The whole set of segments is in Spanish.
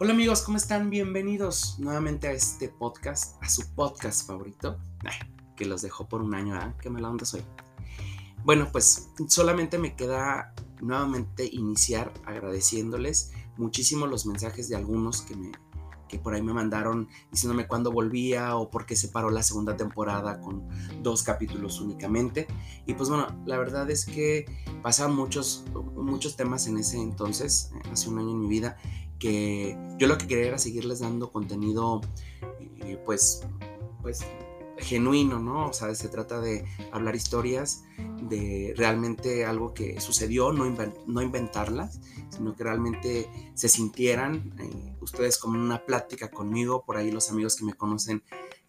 Hola amigos, ¿cómo están? Bienvenidos nuevamente a este podcast, a su podcast favorito, que los dejó por un año, ¿ah? Qué mala onda soy. Bueno, pues solamente me queda nuevamente iniciar agradeciéndoles muchísimo los mensajes de algunos que me que por ahí me mandaron diciéndome cuándo volvía o por qué se paró la segunda temporada con dos capítulos únicamente. Y pues bueno, la verdad es que pasaron muchos, muchos temas en ese entonces, hace un año en mi vida, que yo lo que quería era seguirles dando contenido, eh, pues, pues genuino, ¿no? O sea, se trata de hablar historias, de realmente algo que sucedió, no, inventarlas, sino que realmente se sintieran eh, ustedes como una plática conmigo, por ahí los amigos que me conocen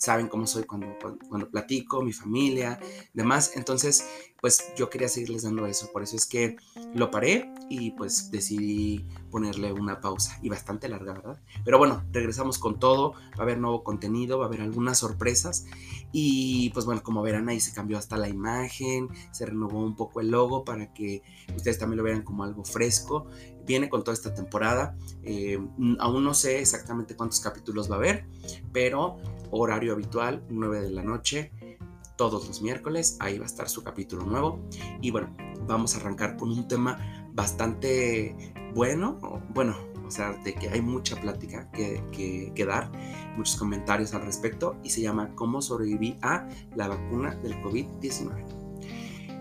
saben cómo soy cuando, cuando, platico, mi familia, demás. Entonces, pues yo quería seguirles dando eso. Por eso es que lo paré y pues decidí ponerle una pausa. Y bastante larga, ¿verdad? Pero bueno, regresamos con todo. Va a haber nuevo contenido, va a haber algunas sorpresas. Y pues bueno, como verán ahí se cambió hasta la imagen, se renovó un poco el logo para que ustedes también lo vean como algo fresco. Viene con toda esta temporada. Eh, aún no sé exactamente cuántos capítulos va a haber, pero horario habitual, 9 de la noche, todos los miércoles, ahí va a estar su capítulo nuevo. Y bueno, vamos a arrancar con un tema bastante bueno, bueno, o sea, de que hay mucha plática que, que, que, dar, muchos comentarios al respecto, y se llama ¿Cómo sobreviví a la vacuna del COVID-19?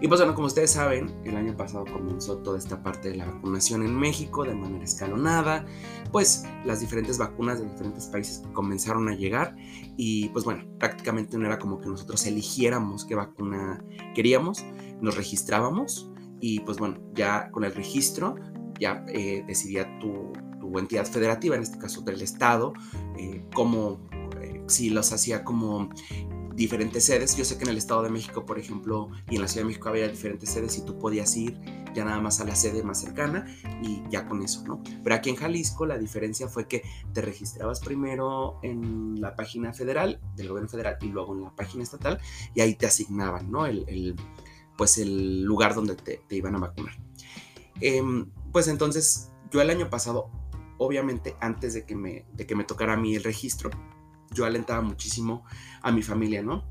Y pues bueno, como ustedes saben, el año pasado comenzó toda esta parte de la vacunación en México de manera escalonada, pues las diferentes vacunas de diferentes países comenzaron a llegar y pues bueno, prácticamente no era como que nosotros eligiéramos qué vacuna queríamos, nos registrábamos y pues bueno, ya con el registro ya eh, decidía tu, tu, entidad federativa, en este caso del Estado, eh, cómo, eh, si los hacía como diferentes sedes. Yo sé que en el Estado de México, por ejemplo, y en la Ciudad de México había diferentes sedes y tú podías ir ya nada más a la sede más cercana y ya con eso, ¿no? Pero aquí en Jalisco la diferencia fue que te registrabas primero en la página federal del gobierno federal y luego en la página estatal y ahí te asignaban, ¿no? El, pues el lugar donde te, iban a vacunar. Em, pues entonces, yo el año pasado, obviamente antes de que me, de que me tocara a mí el registro, yo alentaba muchísimo a mi familia, ¿no?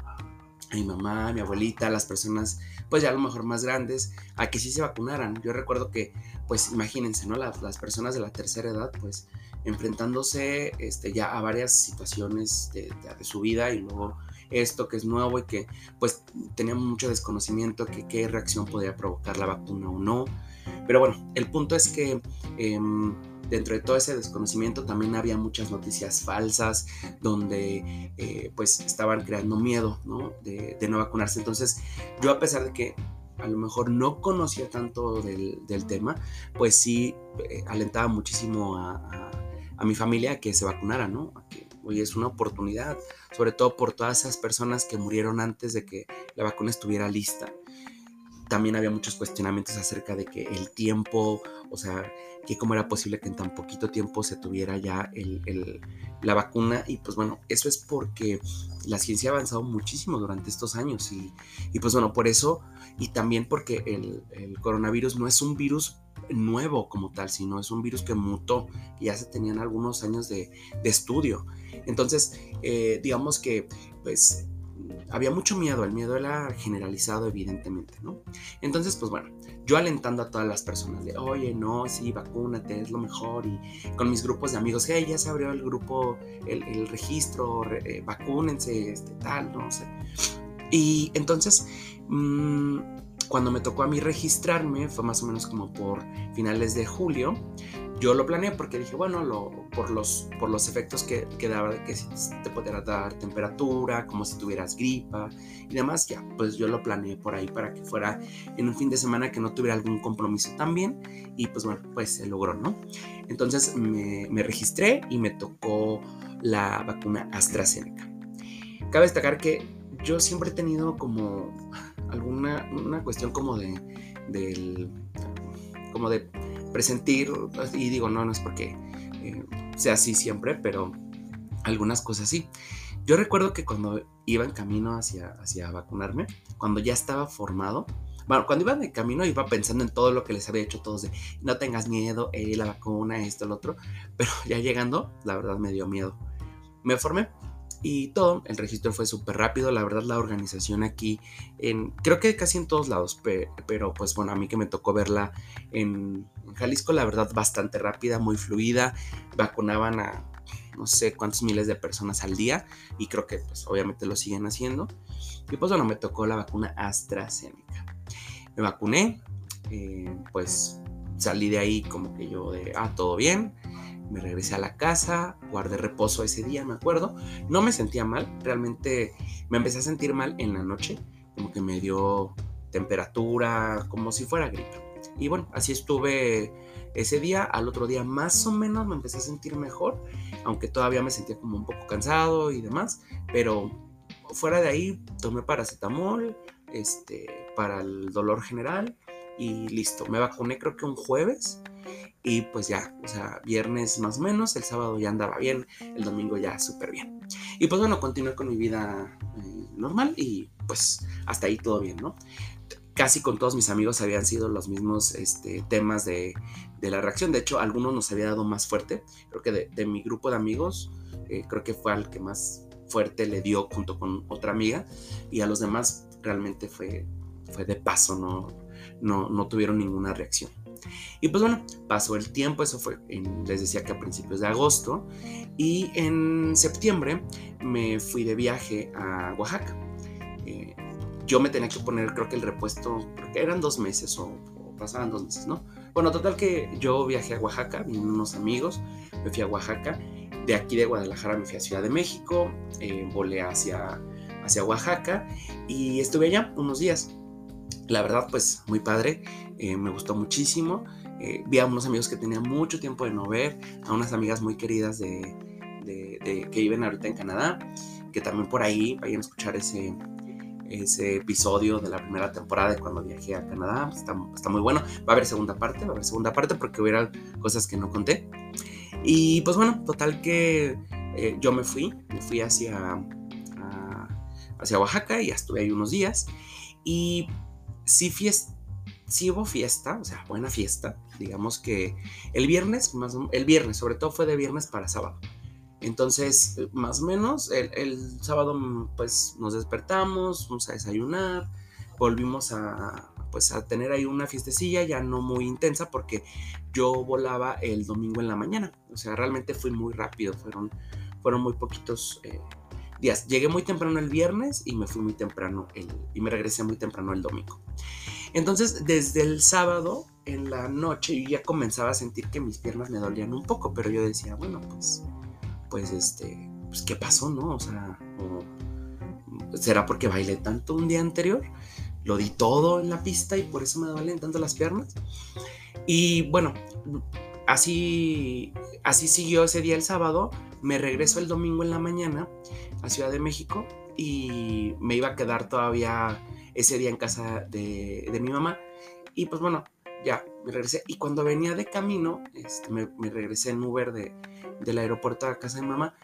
A mi mamá, a mi abuelita, a las personas, pues ya a lo mejor más grandes, a que sí se vacunaran. Yo recuerdo que, pues imagínense, ¿no? Las, las personas de la tercera edad, pues enfrentándose este, ya a varias situaciones de, de, su vida y luego esto que es nuevo y que pues teníamos mucho desconocimiento que qué reacción podía provocar la vacuna o no. Pero bueno, el punto es que... Eh, dentro de todo ese desconocimiento también había muchas noticias falsas donde eh, pues estaban creando miedo ¿no? De, no vacunarse. Entonces yo a pesar de que a lo mejor no conocía tanto del, tema, pues sí eh, alentaba muchísimo a, mi familia a que se vacunara, ¿no? A es una oportunidad, sobre todo por todas esas personas que murieron antes de que la vacuna estuviera lista también había muchos cuestionamientos acerca de que el tiempo, o sea, que cómo era posible que en tan poquito tiempo se tuviera ya el, la vacuna. Y pues bueno, eso es porque la ciencia ha avanzado muchísimo durante estos años. Y, y pues bueno, por eso, y también porque el, el, coronavirus no es un virus nuevo como tal, sino es un virus que mutó, y ya se tenían algunos años de, de estudio. Entonces, eh, digamos que pues había mucho miedo, el miedo era generalizado evidentemente, ¿no? Entonces, pues bueno, yo alentando a todas las personas de, oye, no, sí, vacúnate, es lo mejor, y con mis grupos de amigos, hey, ya se abrió el grupo, el, registro, eh, vacúnense, este, tal, no sé. Y entonces, mmm, cuando me tocó a mí registrarme, fue más o menos como por finales de julio, yo lo planeé porque dije, bueno, lo, por, los, por los efectos que, daba, de que si te pudiera dar temperatura, como si tuvieras gripa y demás, ya, pues yo lo planeé por ahí para que fuera en un fin de semana que no tuviera algún compromiso también y pues bueno, pues se logró, ¿no? Entonces me, me registré y me tocó la vacuna AstraZeneca. Cabe destacar que yo siempre he tenido como alguna una cuestión como de del como de presentir, y digo, no, no es porque eh, sea así siempre, pero algunas cosas sí. Yo recuerdo que cuando iba en camino hacia, hacia vacunarme, cuando ya estaba formado, bueno, cuando iba de camino iba pensando en todo lo que les había hecho todos de no tengas miedo, eh, la vacuna, esto, lo otro, pero ya llegando, la verdad me dio miedo. Me formé y todo, el registro fue súper rápido, la verdad la organización aquí, en, creo que casi en todos lados, pero, pues bueno, a mí que me tocó verla en, Jalisco, la verdad bastante rápida, muy fluida, vacunaban a no sé cuántos miles de personas al día y creo que pues obviamente lo siguen haciendo. Y pues bueno, me tocó la vacuna AstraZeneca. Me vacuné, eh, pues salí de ahí como que yo de, ah, todo bien me regresé a la casa, guardé reposo ese día, me acuerdo. No me sentía mal, realmente me empecé a sentir mal en la noche, como que me dio temperatura, como si fuera gripe. Y bueno, así estuve ese día, al otro día más o menos me empecé a sentir mejor, aunque todavía me sentía como un poco cansado y demás, pero fuera de ahí tomé paracetamol este, para el dolor general y listo. Me vacuné creo que un jueves y pues ya, o sea, viernes más o menos, el sábado ya andaba bien, el domingo ya súper bien. Y pues bueno, continué con mi vida eh, normal y pues hasta ahí todo bien, ¿no? Casi con todos mis amigos habían sido los mismos este, temas de, la reacción. De hecho, algunos nos había dado más fuerte. Creo que de, mi grupo de amigos, eh, creo que fue al que más fuerte le dio junto con otra amiga. Y a los demás realmente fue, fue de paso, no, no, no tuvieron ninguna reacción. Y pues bueno, pasó el tiempo, eso fue, les decía que a principios de agosto, y en septiembre me fui de viaje a Oaxaca. Eh, yo me tenía que poner, creo que el repuesto, porque eran dos meses o, pasaban dos meses, ¿no? Bueno, total que yo viajé a Oaxaca, vino unos amigos, me fui a Oaxaca, de aquí de Guadalajara me fui a Ciudad de México, eh, volé hacia, hacia Oaxaca y estuve allá unos días. La verdad, pues muy padre, eh, me gustó muchísimo. Eh, vi a unos amigos que tenía mucho tiempo de no ver, a unas amigas muy queridas de, que viven ahorita en Canadá, que también por ahí vayan a escuchar ese, ese episodio de la primera temporada de cuando viajé a Canadá. Está, muy bueno. Va a haber segunda parte, va a haber segunda parte porque hubiera cosas que no conté. Y pues bueno, total que eh, yo me fui, me fui hacia, hacia Oaxaca y estuve ahí unos días. Y sí, fiesta, sí hubo fiesta, o sea, buena fiesta. Digamos que el viernes, más, el viernes, sobre todo fue de viernes para sábado. Entonces, más o menos, el, sábado pues nos despertamos, fuimos a desayunar, volvimos a, pues, a tener ahí una fiestecilla, ya no muy intensa, porque yo volaba el domingo en la mañana. O sea, realmente fui muy rápido, fueron, fueron muy poquitos eh, días. Llegué muy temprano el viernes y me fui muy temprano el, y me regresé muy temprano el domingo. Entonces, desde el sábado en la noche yo ya comenzaba a sentir que mis piernas me dolían un poco, pero yo decía, bueno, pues, pues este, pues qué pasó, ¿no? O sea, será porque bailé tanto un día anterior, lo di todo en la pista y por eso me duelen tanto las piernas. Y bueno, así, así siguió ese día el sábado, me regreso el domingo en la mañana a Ciudad de México y me iba a quedar todavía ese día en casa de, mi mamá. Y pues bueno, ya me regresé. Y cuando venía de camino, este, me, regresé en Uber de, del aeropuerto a casa de mamá.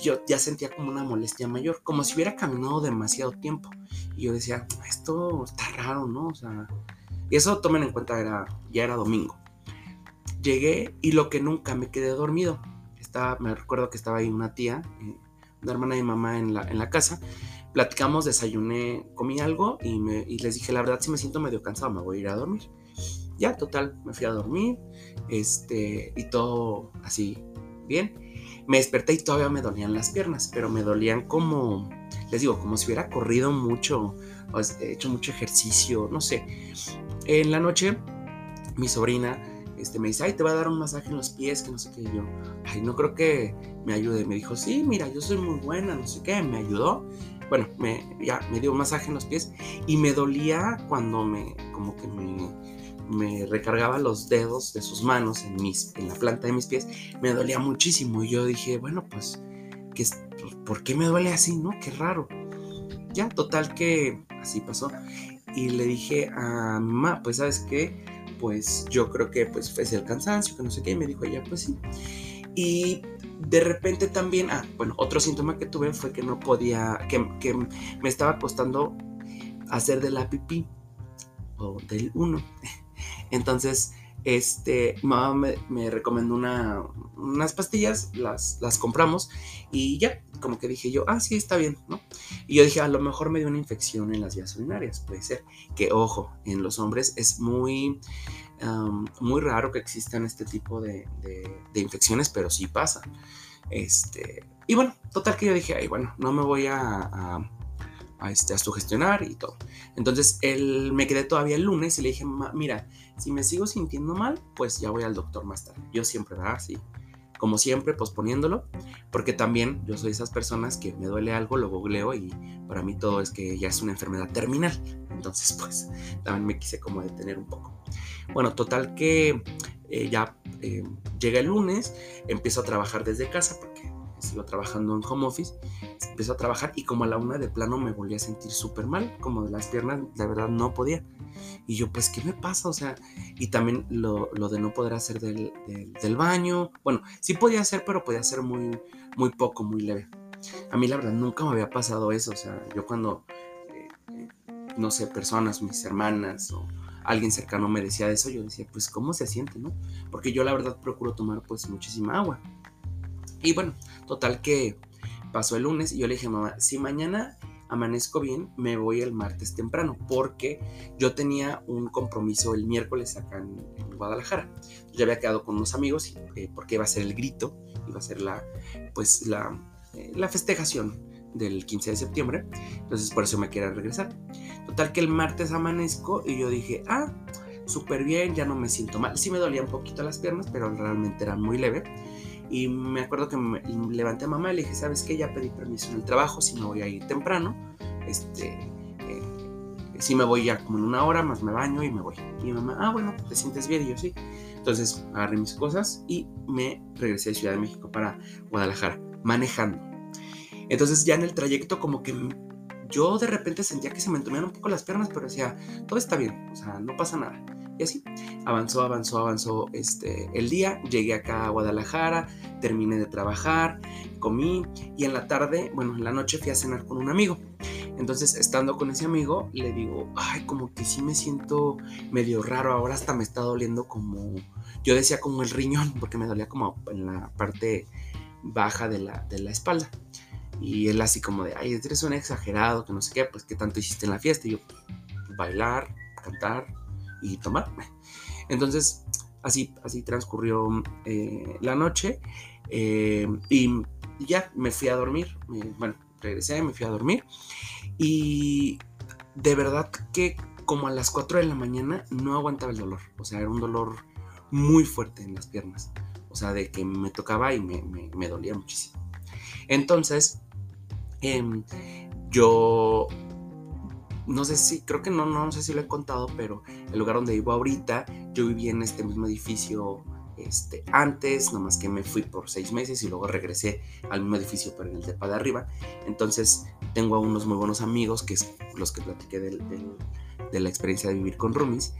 Yo ya sentía como una molestia mayor, como si hubiera caminado demasiado tiempo. Y yo decía, esto está raro, ¿no? O sea, y eso tomen en cuenta, era, ya era domingo. Llegué y lo que nunca me quedé dormido. Me recuerdo que estaba ahí una tía, eh, una hermana de mamá en la, en la casa platicamos, desayuné, comí algo y, me, les dije, la verdad, si me siento medio cansado, me voy a ir a dormir. Ya, total, me fui a dormir, este, y todo así, bien. Me desperté y todavía me dolían las piernas, pero me dolían como, les digo, como si hubiera corrido mucho, o hecho mucho ejercicio, no sé. En la noche, mi sobrina este, me dice, ay, te va a dar un masaje en los pies, que no sé qué. Y yo, ay, no creo que me ayude. Me dijo, sí, mira, yo soy muy buena, no sé qué. Me ayudó bueno, me, ya me dio un masaje en los pies y me dolía cuando me, como que me, me recargaba los dedos de sus manos en, mis, en la planta de mis pies, me dolía muchísimo y yo dije, bueno, pues, ¿qué, ¿por qué me duele así, no? Qué raro. Ya, total que así pasó. Y le dije a mamá, pues, ¿sabes qué? Pues yo creo que pues fue el cansancio, que no sé qué, y me dijo ella, pues sí. Y de repente también, ah, bueno, otro síntoma que tuve fue que no podía, que, me estaba costando hacer de la pipí. o del 1. Entonces, este, mamá me, recomendó una, unas pastillas, las, las compramos y ya, como que dije yo, ah, sí, está bien, ¿no? Y yo dije, a lo mejor me dio una infección en las vías urinarias, puede ser. Que, ojo, en los hombres es muy, muy raro que existan este tipo de, infecciones, pero sí pasa. Este, y bueno, total que yo dije, ay, bueno, no me voy a a, este, a sugestionar y todo. Entonces él me quedé todavía el lunes y le dije, mira, si me sigo sintiendo mal, pues ya voy al doctor más tarde. Yo siempre, ¿verdad? Sí. Como siempre, posponiéndolo, porque también yo soy esas personas que me duele algo, lo googleo y para mí todo es que ya es una enfermedad terminal. Entonces, pues también me quise como detener un poco. Bueno, total que eh, ya eh, llega el lunes, empiezo a trabajar desde casa porque iba trabajando en home office, empezó a trabajar y como a la una de plano me volví a sentir súper mal, como de las piernas, la verdad no podía. Y yo, pues, ¿qué me pasa? O sea, y también lo, lo de no poder hacer del, del, baño, bueno, sí podía hacer, pero podía hacer muy, muy poco, muy leve. A mí la verdad nunca me había pasado eso, o sea, yo cuando, eh, no sé, personas, mis hermanas o alguien cercano me decía eso, yo decía, pues, ¿cómo se siente, no? Porque yo la verdad procuro tomar pues muchísima agua. Y bueno, total que pasó el lunes y yo le dije, mamá, si mañana amanezco bien, me voy el martes temprano, porque yo tenía un compromiso el miércoles acá en, Guadalajara. Yo había quedado con unos amigos eh, porque iba a ser el grito, iba a ser la, pues la, eh, la festejación del 15 de septiembre, entonces por eso me quería regresar. Total que el martes amanezco y yo dije, ah, súper bien, ya no me siento mal. Sí me dolían un poquito las piernas, pero realmente eran muy leve. Y me acuerdo que me levanté a mamá y le dije, ¿sabes qué? Ya pedí permiso en el trabajo, si me voy a ir temprano, este, eh, si me voy ya como en una hora, más me baño y me voy. Y mi mamá, ah, bueno, ¿te sientes bien? Y yo sí. Entonces agarré mis cosas y me regresé de Ciudad de México para Guadalajara, manejando. Entonces ya en el trayecto como que yo de repente sentía que se me entumían un poco las piernas, pero decía, todo está bien, o sea, no pasa nada. Y así, avanzó, avanzó, avanzó este, el día. Llegué acá a Guadalajara, terminé de trabajar, comí y en la tarde, bueno, en la noche fui a cenar con un amigo. Entonces, estando con ese amigo, le digo, ay, como que sí me siento medio raro, ahora hasta me está doliendo como, yo decía como el riñón, porque me dolía como en la parte baja de la, de la espalda. Y él así como de, ay, eres un exagerado, que no sé qué, pues qué tanto hiciste en la fiesta. Y yo, bailar, cantar, y tomar. Entonces, así, así transcurrió eh, la noche eh, y ya me fui a dormir. bueno, regresé, me fui a dormir y de verdad que como a las 4 de la mañana no aguantaba el dolor. O sea, era un dolor muy fuerte en las piernas. O sea, de que me tocaba y me, dolía muchísimo. Entonces, em, yo no sé si, creo que no, no sé si lo he contado, pero el lugar donde vivo ahorita, yo viví en este mismo edificio este, antes, nomás que me fui por seis meses y luego regresé al mismo edificio, pero en el depa de arriba. Entonces tengo a unos muy buenos amigos, que es los que platiqué de la experiencia de vivir con roomies,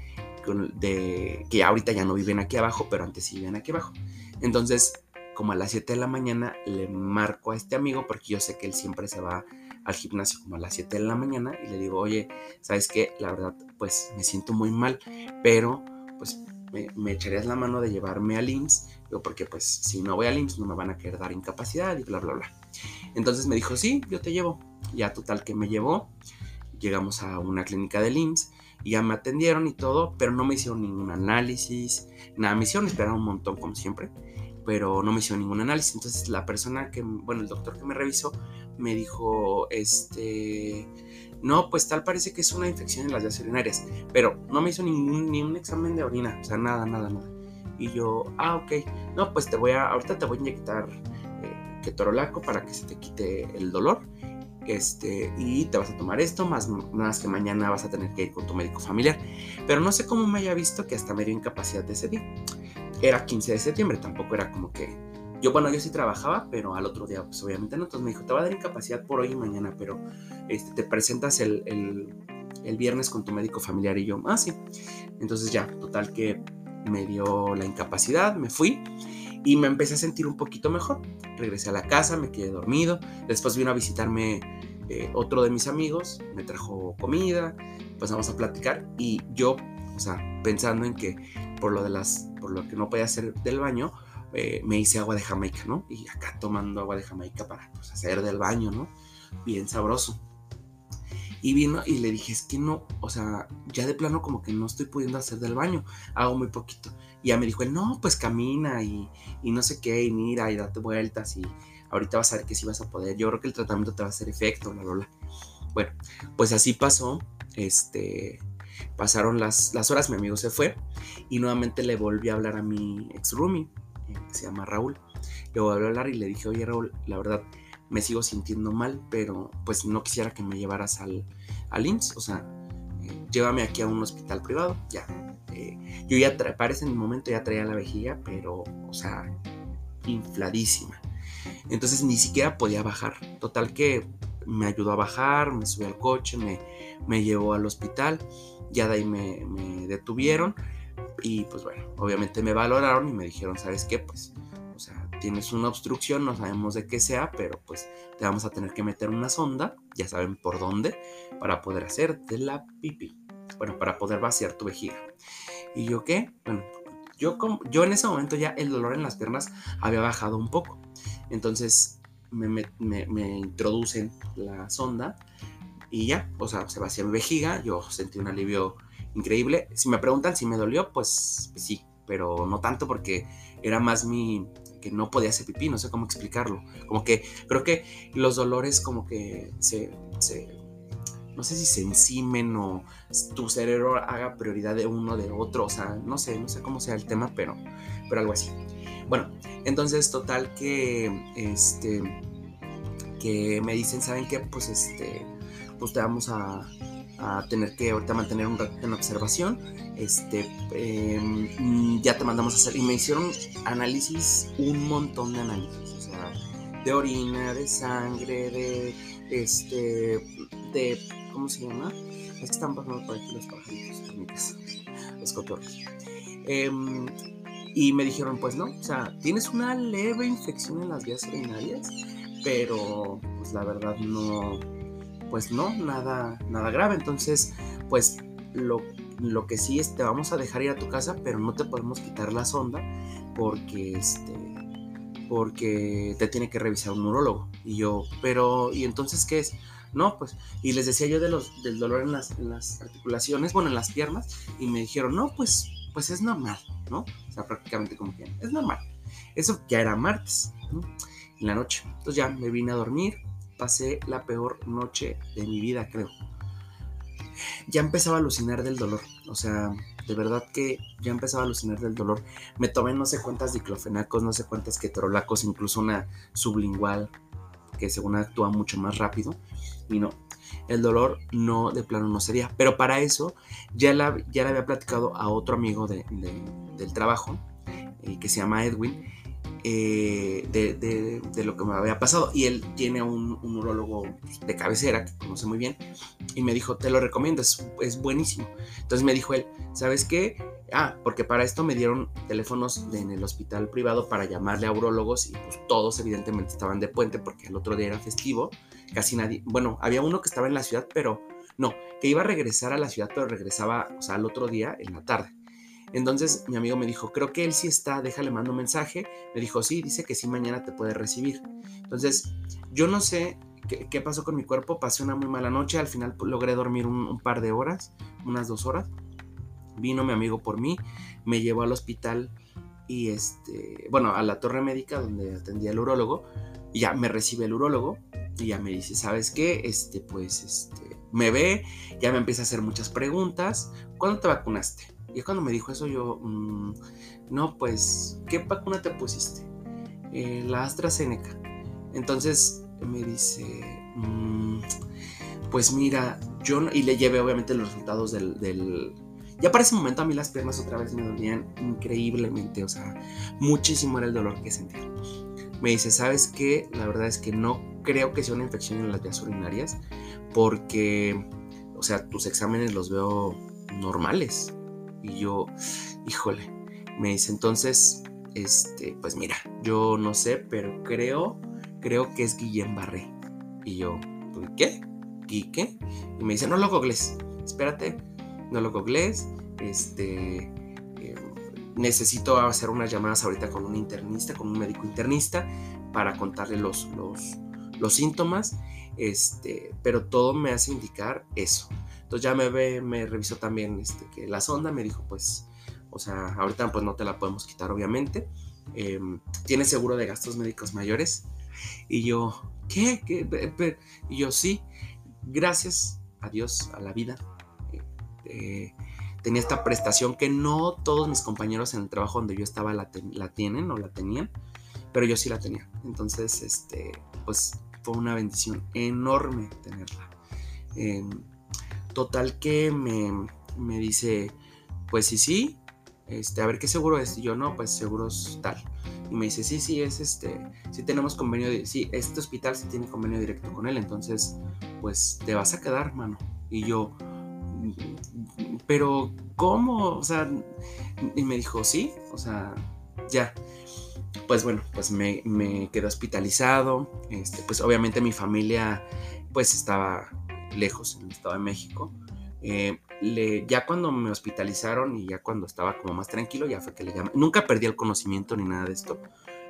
de, que ahorita ya no viven aquí abajo, pero antes sí vivían aquí abajo. Entonces, como a las 7 de la mañana, le marco a este amigo, porque yo sé que él siempre se va al gimnasio como a las 7 de la mañana y le digo, oye, ¿sabes qué? La verdad, pues me siento muy mal, pero pues me, echarías la mano de llevarme al IMSS, digo, porque pues si no voy al IMSS no me van a querer dar incapacidad y bla, bla, bla. Entonces me dijo, sí, yo te llevo. Ya total que me llevó, llegamos a una clínica del IMSS y ya me atendieron y todo, pero no me hicieron ningún análisis, nada, me hicieron esperar un montón como siempre pero no me hicieron ningún análisis. Entonces la persona que, bueno, el doctor que me revisó me dijo, este, no, pues tal parece que es una infección en las vías urinarias, pero no me hizo ningún, ni un examen de orina, o sea, nada, nada, nada. Y yo, ah, ok, no, pues te voy a, ahorita te voy a inyectar eh, ketorolaco para que se te quite el dolor. Este, y te vas a tomar esto, más, más que mañana vas a tener que ir con tu médico familiar. Pero no sé cómo me haya visto que hasta me dio incapacidad de ese día. Era 15 de septiembre, tampoco era como que yo, bueno, yo sí trabajaba, pero al otro día, pues obviamente no. Entonces me dijo, te va a dar incapacidad por hoy y mañana, pero este, te presentas el, el, viernes con tu médico familiar. Y yo, ah, sí. Entonces ya, total que me dio la incapacidad, me fui y me empecé a sentir un poquito mejor. Regresé a la casa, me quedé dormido. Después vino a visitarme eh, otro de mis amigos me trajo comida, pasamos a platicar y yo, o sea, pensando en que por lo de las, por lo que no podía hacer del baño, eh, me hice agua de Jamaica, ¿no? Y acá tomando agua de Jamaica para pues, hacer del baño, ¿no? Bien sabroso. Y vino y le dije, es que no, o sea, ya de plano como que no estoy pudiendo hacer del baño, hago muy poquito. Y ya me dijo no, pues camina y, y no sé qué, y mira y date vueltas y ahorita vas a ver que sí vas a poder. Yo creo que el tratamiento te va a hacer efecto, la lola. Bueno, pues así pasó, este, pasaron las, las horas, mi amigo se fue y nuevamente le volví a hablar a mi ex roomie, eh, que se llama Raúl. Le volví a hablar y le dije, oye Raúl, la verdad, me sigo sintiendo mal, pero pues no quisiera que me llevaras al, al IMSS, o sea, eh, llévame aquí a un hospital privado, ya. Eh, yo ya, para ese momento ya traía la vejiga, pero, o sea, infladísima. Entonces ni siquiera podía bajar. Total que me ayudó a bajar, me subió al coche, me, me llevó al hospital, ya de ahí me, me detuvieron y pues bueno, obviamente me valoraron y me dijeron, ¿sabes qué? Pues o sea, tienes una obstrucción, no sabemos de qué sea, pero pues te vamos a tener que meter una sonda, ya saben por dónde, para poder hacer de la pipí. Bueno, para poder vaciar tu vejiga. ¿Y yo qué? Bueno, yo, yo en ese momento ya el dolor en las piernas había bajado un poco. Entonces me, me, introducen la sonda y ya, o sea, se vacía mi vejiga, yo sentí un alivio increíble. Si me preguntan si me dolió, pues, pues sí, pero no tanto porque era más mi, que no podía hacer pipí, no sé cómo explicarlo. Como que creo que los dolores como que se, no sé si se encimen o tu cerebro haga prioridad de uno de otro, o sea, no sé, no sé cómo sea el tema, pero, pero algo así. Bueno, entonces total que, este, que me dicen, ¿saben qué? Pues este, pues te vamos a, tener que ahorita mantener un en observación. Este, em, ya te mandamos a hacer. Y me hicieron análisis, un montón de análisis. O sea, de orina, de sangre, de. Este. De. ¿Cómo se llama? Es que están pasando por aquí los pajaritos, los cotorros. Em, y me dijeron, pues no, o sea, tienes una leve infección en las vías urinarias, pero pues la verdad no, pues no, nada, nada grave. Entonces, pues lo, lo que sí es, te vamos a dejar ir a tu casa, pero no te podemos quitar la sonda porque este porque te tiene que revisar un neurólogo. Y yo, pero, ¿y entonces qué es? No, pues, y les decía yo de los, del dolor en las, las articulaciones, bueno, en las piernas, y me dijeron, no, pues, pues es normal, ¿no? O sea, prácticamente como que es normal. Eso ya era martes. En la noche. Entonces ya me vine a dormir, pasé la peor noche de mi vida, creo. Ya empezaba a alucinar del dolor, o sea, de verdad que ya empezaba a alucinar del dolor. Me tomé no sé cuántas diclofenacos, no sé cuántas ketorolacos, incluso una sublingual que según actúa mucho más rápido. Y no, el dolor no, de plano no sería. Pero para eso ya, la, ya había platicado a otro amigo de, del trabajo, eh, que se llama Edwin, eh, de, lo que me había pasado. Y él tiene un, un urólogo de cabecera que conoce muy bien. Y me dijo, te lo recomiendo, es, es, buenísimo. Entonces me dijo él, ¿sabes qué? Ah, porque para esto me dieron teléfonos en el hospital privado para llamarle a urólogos y pues todos evidentemente estaban de puente porque el otro día era festivo. Casi nadie, bueno, había uno que estaba en la ciudad, pero no, que iba a regresar a la ciudad, pero regresaba, o sea, al otro día en la tarde. Entonces mi amigo me dijo, creo que él sí está, déjale, mando un mensaje. Me dijo, sí, dice que sí, mañana te puede recibir. Entonces, yo no sé qué, pasó con mi cuerpo, pasé una muy mala noche, al final logré dormir un, par de horas, unas dos horas. Vino mi amigo por mí, me llevó al hospital y este, bueno, a la torre médica donde atendía el urólogo. Y ya me recibe el urólogo y ya me dice, ¿sabes qué? Este, pues, este, me ve, ya me empieza a hacer muchas preguntas. ¿Cuándo te vacunaste? Y cuando me dijo eso yo, mm, no, pues, ¿qué vacuna te pusiste? Eh, la AstraZeneca. Entonces me dice, mm, pues mira, yo y le llevé obviamente los resultados del, del, Ya para ese momento a mí las piernas otra vez me dolían increíblemente, o sea, muchísimo era el dolor que sentía. Me dice, ¿sabes qué? La verdad es que no creo que sea una infección en las vías urinarias porque, o sea, tus exámenes los veo normales. Y yo, híjole, me dice entonces, este, pues mira, yo no sé, pero creo, creo que es Guillén Barré. Y yo, ¿qué? ¿Y qué? Y me dice, no lo googles, espérate, no lo googles, este, eh, necesito hacer unas llamadas ahorita con un internista, con un médico internista, para contarle los, los, los síntomas, este, pero todo me hace indicar eso. Entonces ya me ve, me revisó también este, que la sonda, me dijo, pues, o sea, ahorita pues no te la podemos quitar, obviamente. Eh, ¿Tienes seguro de gastos médicos mayores? Y yo, ¿qué? Y yo, sí, gracias a Dios, a la vida. Eh, eh, tenía esta prestación que no todos mis compañeros en el trabajo donde yo estaba la, tienen o la tenían, pero yo sí la tenía. Entonces, este, pues fue una bendición enorme tenerla. Total que me, me dice, pues sí, sí, este, a ver qué seguro es. Y yo, no, pues seguros tal. Y me dice, sí, sí, es este, sí tenemos convenio, de, sí, este hospital sí tiene convenio directo con él, entonces, pues te vas a quedar, mano. Y yo, pero, ¿cómo? O sea, y me dijo, sí, o sea, ya. Pues bueno, pues me, me quedé hospitalizado. Este, pues obviamente mi familia, pues estaba lejos en el Estado de México. Eh, ya cuando me hospitalizaron y ya cuando estaba como más tranquilo, ya fue que le llamé. Nunca perdí el conocimiento ni nada de esto.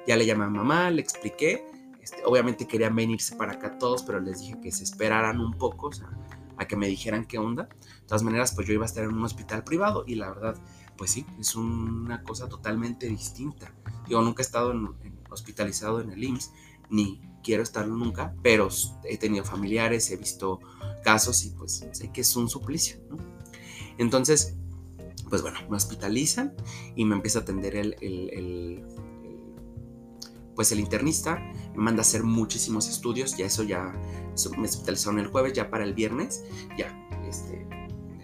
Ya le llamé a mamá, le expliqué. Este, obviamente querían venirse para acá todos, pero les dije que se esperaran un poco, o sea, a que me dijeran qué onda. De todas maneras, pues yo iba a estar en un hospital privado y la verdad, pues sí, es una cosa totalmente distinta. Yo nunca he estado hospitalizado en el IMSS, ni quiero estarlo nunca, pero he tenido familiares, he visto casos y pues sé que es un suplicio, ¿no? Entonces, pues bueno, me hospitalizan y me empieza a atender el, pues el internista, me manda a hacer muchísimos estudios, ya eso ya, me hospitalizaron el jueves, ya para el viernes, ya, este,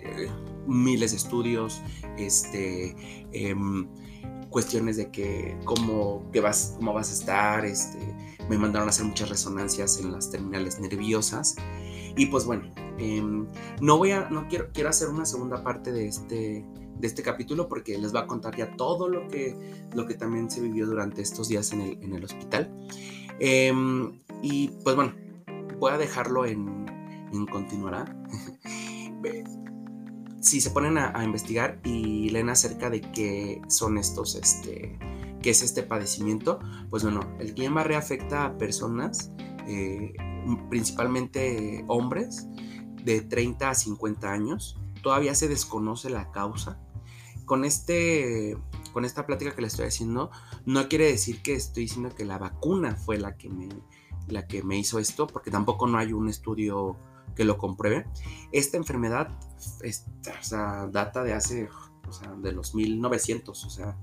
eh, miles de estudios, este, em, cuestiones de que cómo, vas, cómo vas a estar, este, me mandaron a hacer muchas resonancias en las terminales nerviosas y pues bueno, em, no voy a, no quiero, quiero hacer una segunda parte de este, de este capítulo porque les voy a contar ya todo lo que, lo que también se vivió durante estos días en el, en el hospital. Em, y pues bueno, voy a dejarlo en, en continuará. si se ponen a, investigar y leen acerca de qué son estos, este, qué es este padecimiento, pues bueno, el Guillain-Barré afecta a personas eh, principalmente hombres de 30 a 50 años. Todavía se desconoce la causa. Con, este, con esta plática que le estoy haciendo, no quiere decir que estoy diciendo que la vacuna fue la que me, la que me hizo esto, porque tampoco no hay un estudio que lo compruebe. Esta enfermedad data de hace, de los 1900, o sea,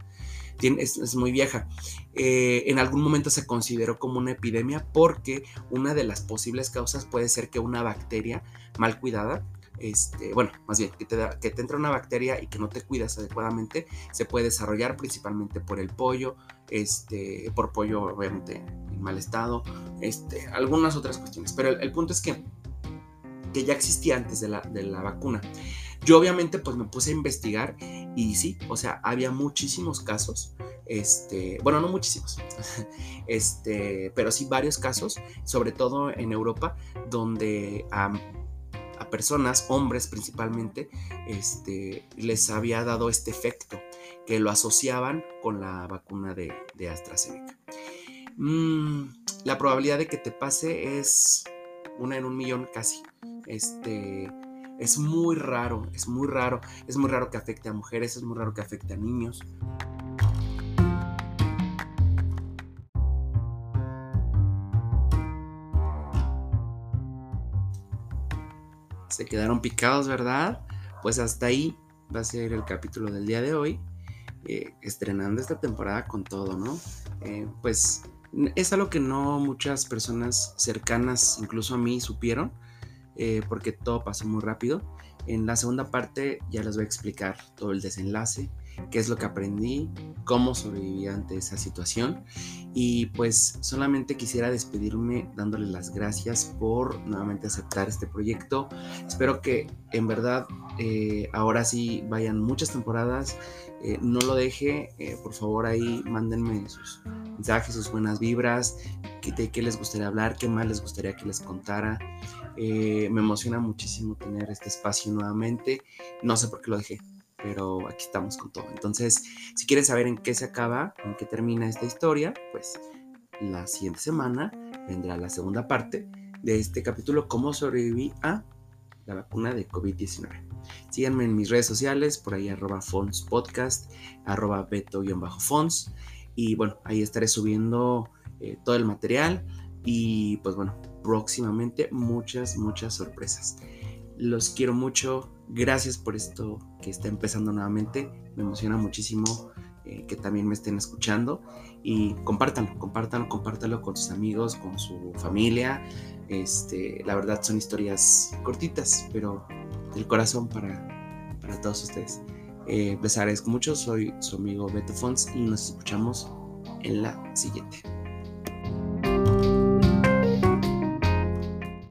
es, muy vieja. Eh, en algún momento se consideró como una epidemia porque una de las posibles causas puede ser que una bacteria mal cuidada este, bueno, más bien, que te, que te entra una bacteria y que no te cuidas adecuadamente, se puede desarrollar principalmente por el pollo, este, por pollo obviamente en mal estado, este, algunas otras cuestiones. Pero el, punto es que, que ya existía antes de la, de la vacuna. Yo obviamente pues me puse a investigar y sí, o sea, había muchísimos casos, este, bueno, no muchísimos, este, pero sí varios casos, sobre todo en Europa, donde a, personas, hombres principalmente, este, les había dado este efecto, que lo asociaban con la vacuna de, de AstraZeneca. Mm, la probabilidad de que te pase es una en un millón casi. Este, es muy raro, es muy raro. Es muy raro que afecte a mujeres, es muy raro que afecte a niños. Se quedaron picados, ¿verdad? Pues hasta ahí va a ser el capítulo del día de hoy. Eh, estrenando esta temporada con todo, ¿no? Eh, pues es algo que no muchas personas cercanas, incluso a mí, supieron eh, porque todo pasó muy rápido. En la segunda parte ya les voy a explicar todo el desenlace, qué es lo que aprendí, cómo sobreviví ante esa situación y pues solamente quisiera despedirme dándoles las gracias por nuevamente aceptar este proyecto. Espero que en verdad eh, ahora sí vayan muchas temporadas. Eh, no lo deje, por favor ahí mándenme sus mensajes, sus buenas vibras, de qué les gustaría hablar, qué más les gustaría que les contara. Eh, me emociona muchísimo tener este espacio nuevamente. No sé por qué lo dejé, pero aquí estamos con todo. Entonces, si quieren saber en qué se acaba, en qué termina esta historia, pues la siguiente semana vendrá la segunda parte de este capítulo, cómo sobreviví a la vacuna de COVID-19. Síganme en mis redes sociales, por ahí arroba Fons Podcast, arroba Beto-Fons. Y bueno, ahí estaré subiendo eh, todo el material y pues bueno, próximamente muchas, muchas sorpresas. Los quiero mucho. Gracias por esto que está empezando nuevamente. Me emociona muchísimo eh, que también me estén escuchando. Y compártanlo, compártanlo, compártanlo con sus amigos, con su familia. Este, la verdad son historias cortitas, pero del corazón para, para todos ustedes. Eh, les agradezco mucho. Soy su amigo Beto Fons y nos escuchamos en la siguiente.